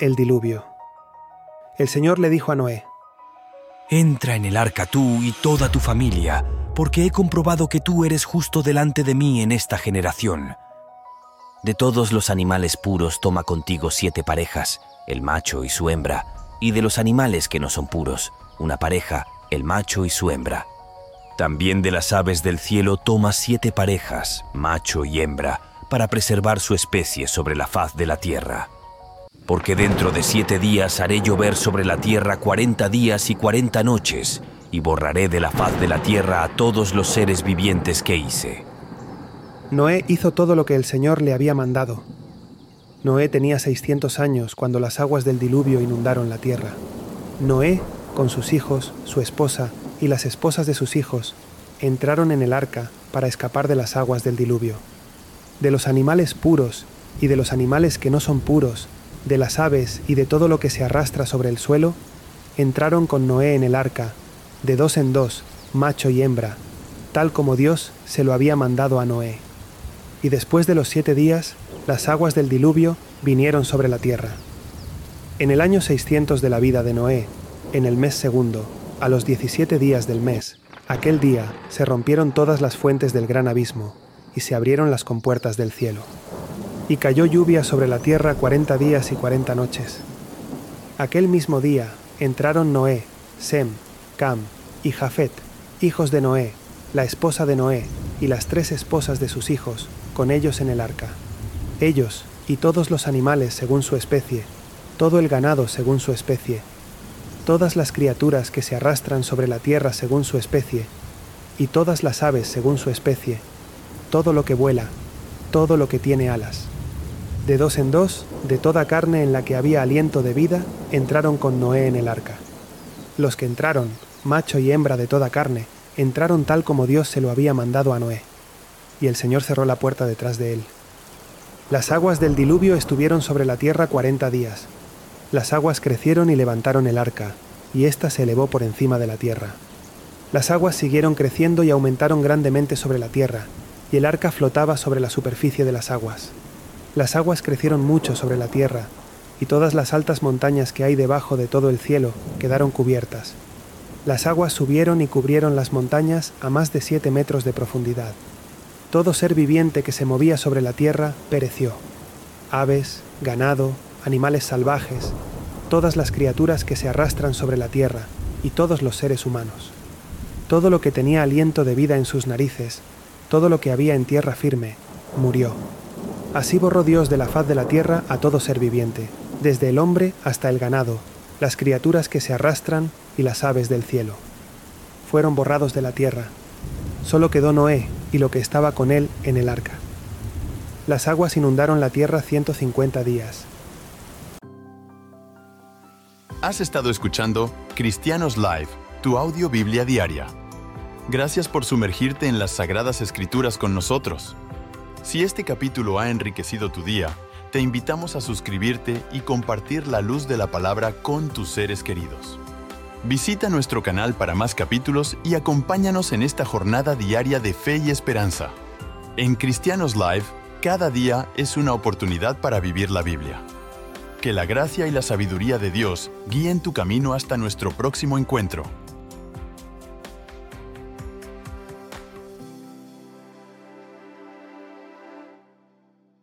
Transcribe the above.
El diluvio. El Señor le dijo a Noé, Entra en el arca tú y toda tu familia, porque he comprobado que tú eres justo delante de mí en esta generación. De todos los animales puros toma contigo siete parejas, el macho y su hembra, y de los animales que no son puros, una pareja, el macho y su hembra. También de las aves del cielo toma siete parejas, macho y hembra, para preservar su especie sobre la faz de la tierra. Porque dentro de siete días haré llover sobre la tierra cuarenta días y cuarenta noches, y borraré de la faz de la tierra a todos los seres vivientes que hice. Noé hizo todo lo que el Señor le había mandado. Noé tenía 600 años cuando las aguas del diluvio inundaron la tierra. Noé, con sus hijos, su esposa y las esposas de sus hijos, entraron en el arca para escapar de las aguas del diluvio. De los animales puros y de los animales que no son puros, de las aves y de todo lo que se arrastra sobre el suelo, entraron con Noé en el arca, de dos en dos, macho y hembra, tal como Dios se lo había mandado a Noé. Y después de los siete días, las aguas del diluvio vinieron sobre la tierra. En el año 600 de la vida de Noé, en el mes segundo, a los 17 días del mes, aquel día se rompieron todas las fuentes del gran abismo, y se abrieron las compuertas del cielo. Y cayó lluvia sobre la tierra cuarenta días y cuarenta noches. Aquel mismo día entraron Noé, Sem, Cam y Jafet, hijos de Noé, la esposa de Noé y las tres esposas de sus hijos, con ellos en el arca. Ellos y todos los animales según su especie, todo el ganado según su especie, todas las criaturas que se arrastran sobre la tierra según su especie, y todas las aves según su especie, todo lo que vuela, todo lo que tiene alas. De dos en dos, de toda carne en la que había aliento de vida, entraron con Noé en el arca. Los que entraron, macho y hembra de toda carne, entraron tal como Dios se lo había mandado a Noé. Y el Señor cerró la puerta detrás de él. Las aguas del diluvio estuvieron sobre la tierra cuarenta días. Las aguas crecieron y levantaron el arca, y ésta se elevó por encima de la tierra. Las aguas siguieron creciendo y aumentaron grandemente sobre la tierra, y el arca flotaba sobre la superficie de las aguas. Las aguas crecieron mucho sobre la tierra, y todas las altas montañas que hay debajo de todo el cielo quedaron cubiertas. Las aguas subieron y cubrieron las montañas a más de siete metros de profundidad. Todo ser viviente que se movía sobre la tierra pereció. Aves, ganado, animales salvajes, todas las criaturas que se arrastran sobre la tierra y todos los seres humanos. Todo lo que tenía aliento de vida en sus narices, todo lo que había en tierra firme, murió. Así borró Dios de la faz de la tierra a todo ser viviente, desde el hombre hasta el ganado, las criaturas que se arrastran y las aves del cielo. Fueron borrados de la tierra. Solo quedó Noé y lo que estaba con él en el arca. Las aguas inundaron la tierra 150 días. Has estado escuchando Cristianos Live, tu audio Biblia diaria. Gracias por sumergirte en las Sagradas Escrituras con nosotros. Si este capítulo ha enriquecido tu día, te invitamos a suscribirte y compartir la luz de la palabra con tus seres queridos. Visita nuestro canal para más capítulos y acompáñanos en esta jornada diaria de fe y esperanza. En Cristianos Live, cada día es una oportunidad para vivir la Biblia. Que la gracia y la sabiduría de Dios guíen tu camino hasta nuestro próximo encuentro.